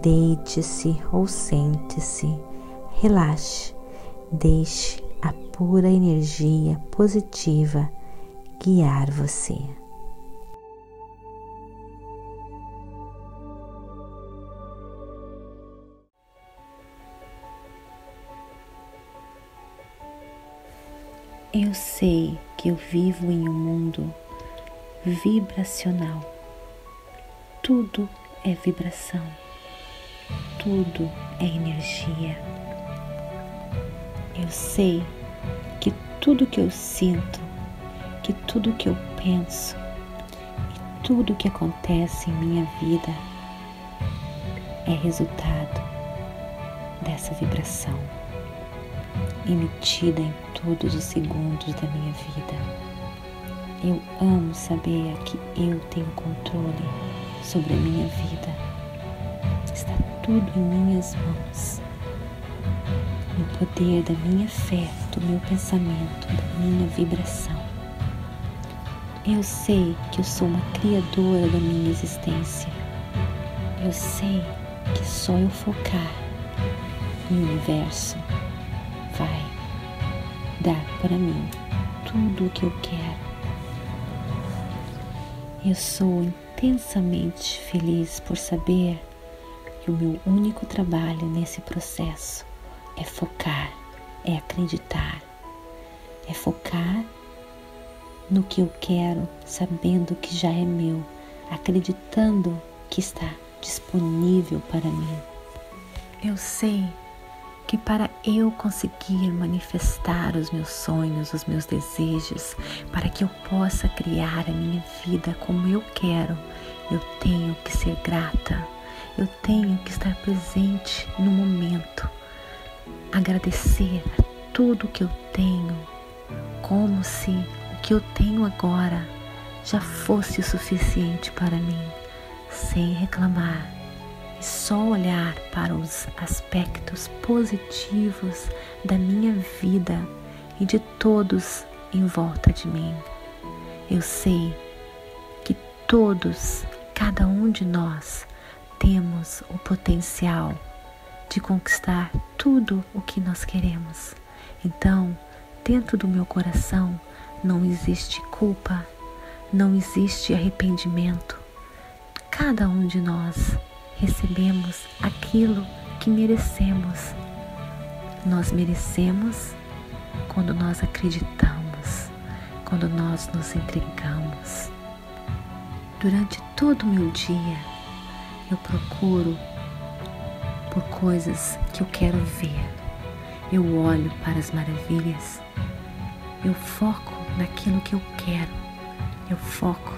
deite-se ou sente-se, relaxe, deixe a pura energia positiva guiar você. Eu sei que eu vivo em um mundo vibracional. Tudo é vibração, tudo é energia. Eu sei que tudo que eu sinto, que tudo que eu penso e tudo que acontece em minha vida é resultado dessa vibração emitida em todos os segundos da minha vida. Eu amo saber que eu tenho controle sobre a minha vida. Está tudo em minhas mãos. No poder da minha fé, do meu pensamento, da minha vibração. Eu sei que eu sou uma criadora da minha existência. Eu sei que só eu focar no universo vai dar para mim tudo o que eu quero. Eu sou intensamente feliz por saber que o meu único trabalho nesse processo é focar, é acreditar, é focar no que eu quero, sabendo que já é meu, acreditando que está disponível para mim. Eu sei que para eu conseguir manifestar os meus sonhos, os meus desejos, para que eu possa criar a minha vida como eu quero, eu tenho que ser grata, eu tenho que estar presente no momento, agradecer a tudo que eu tenho, como se o que eu tenho agora já fosse o suficiente para mim, sem reclamar só olhar para os aspectos positivos da minha vida e de todos em volta de mim. Eu sei que todos, cada um de nós, temos o potencial de conquistar tudo o que nós queremos. Então, dentro do meu coração não existe culpa, não existe arrependimento. Cada um de nós recebemos aquilo que merecemos. Nós merecemos quando nós acreditamos, quando nós nos entregamos. Durante todo o meu dia, eu procuro por coisas que eu quero ver. Eu olho para as maravilhas. Eu foco naquilo que eu quero. Eu foco.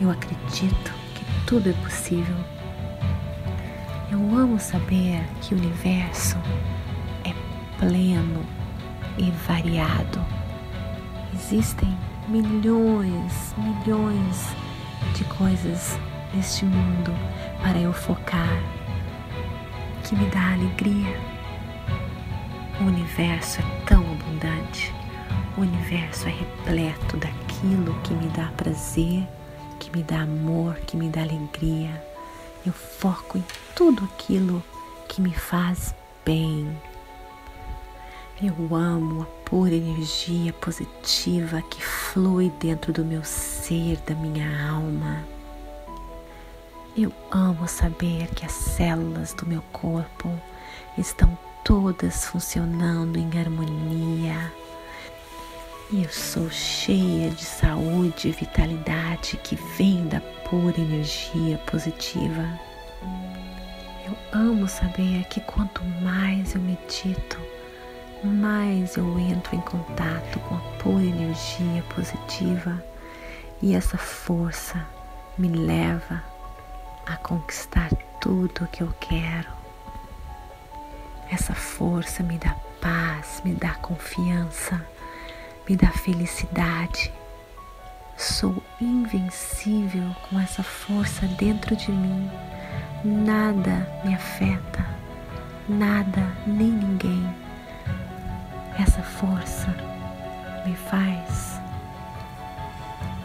Eu acredito que tudo é possível eu amo saber que o universo é pleno e variado. Existem milhões, milhões de coisas neste mundo para eu focar, que me dá alegria. O universo é tão abundante, o universo é repleto daquilo que me dá prazer, que me dá amor, que me dá alegria eu foco em tudo aquilo que me faz bem. Eu amo a pura energia positiva que flui dentro do meu ser, da minha alma. Eu amo saber que as células do meu corpo estão todas funcionando em harmonia. E eu sou cheia de saúde e vitalidade que vem da pura energia positiva. Eu amo saber que quanto mais eu medito, mais eu entro em contato com a pura energia positiva e essa força me leva a conquistar tudo o que eu quero. Essa força me dá paz, me dá confiança, me dá felicidade. Sou invencível com essa força dentro de mim. Nada me afeta, nada nem ninguém. Essa força me faz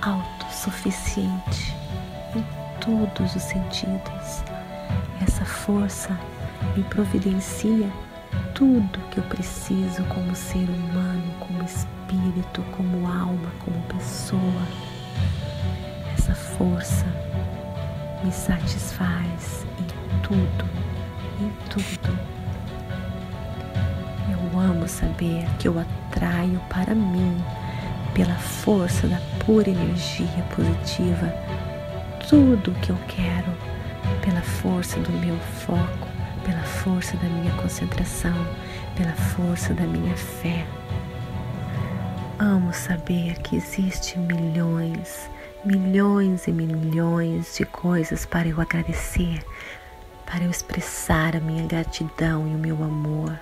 autossuficiente todos os sentidos. Essa força me providencia tudo que eu preciso como ser humano, como espírito, como alma, como pessoa. Essa força me satisfaz em tudo, em tudo. Eu amo saber que eu atraio para mim, pela força da pura energia positiva, tudo o que eu quero, pela força do meu foco, pela força da minha concentração, pela força da minha fé. Amo saber que existe milhões, milhões e milhões de coisas para eu agradecer, para eu expressar a minha gratidão e o meu amor.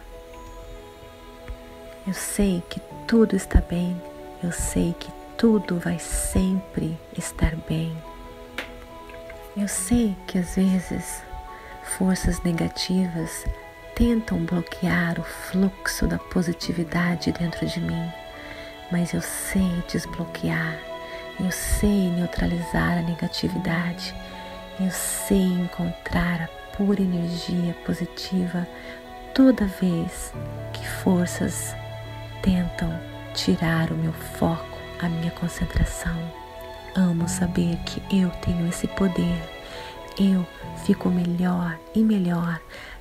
Eu sei que tudo está bem, eu sei que tudo vai sempre estar bem. Eu sei que às vezes forças negativas tentam bloquear o fluxo da positividade dentro de mim, mas eu sei desbloquear, eu sei neutralizar a negatividade, eu sei encontrar a pura energia positiva toda vez que forças tentam tirar o meu foco, a minha concentração. Amo saber que eu tenho esse poder. Eu fico melhor e melhor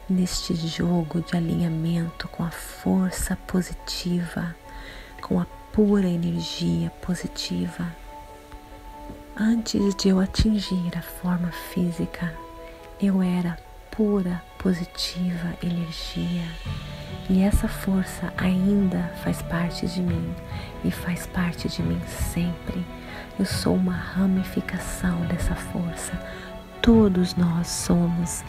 neste jogo de alinhamento com a força positiva, com a pura energia positiva. Antes de eu atingir a forma física, eu era pura, positiva energia. E essa força ainda faz parte de mim e faz parte de mim sempre. Eu sou uma ramificação dessa força. Todos nós somos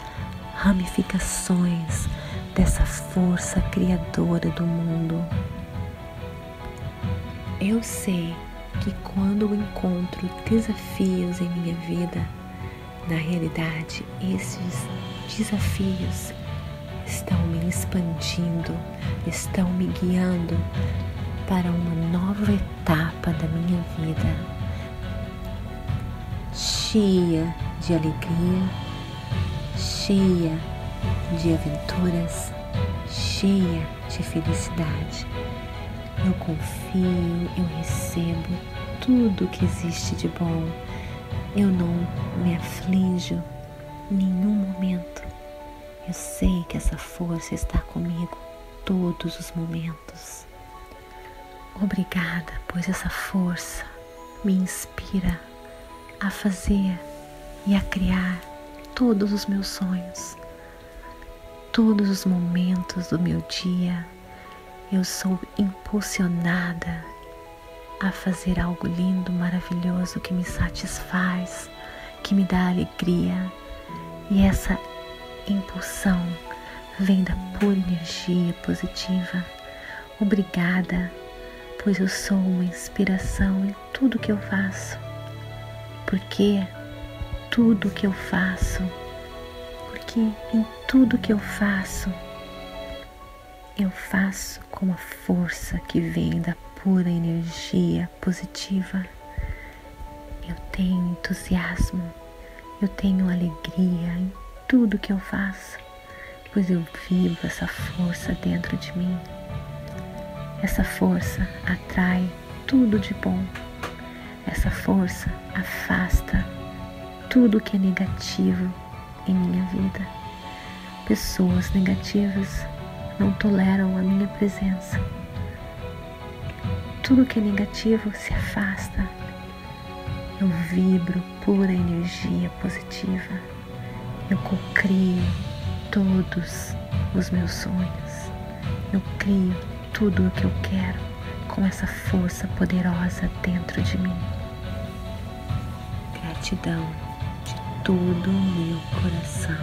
ramificações dessa força criadora do mundo. Eu sei que quando encontro desafios em minha vida, na realidade, esses desafios estão me expandindo, estão me guiando para uma nova etapa da minha vida, cheia de alegria, cheia de aventuras, cheia de felicidade. Eu confio, eu recebo tudo que existe de bom. Eu não me aflijo nenhum momento. Eu sei que essa força está comigo todos os momentos. Obrigada, pois essa força me inspira a fazer e a criar todos os meus sonhos, todos os momentos do meu dia. Eu sou impulsionada a fazer algo lindo, maravilhoso que me satisfaz, que me dá alegria. E essa impulsão vem da pura energia positiva. Obrigada, pois eu sou uma inspiração em tudo que eu faço. Porque tudo que eu faço, porque em tudo que eu faço, eu faço com a força que vem da pura energia positiva. Eu tenho entusiasmo, eu tenho alegria em tudo que eu faço, pois eu vivo essa força dentro de mim. Essa força atrai tudo de bom. Essa força afasta tudo que é negativo em minha vida. Pessoas negativas não toleram a minha presença. Tudo que é negativo se afasta. Eu vibro pura energia positiva. Eu cocrio todos os meus sonhos. Eu crio tudo o que eu quero com essa força poderosa dentro de mim. Gratidão todo o meu coração.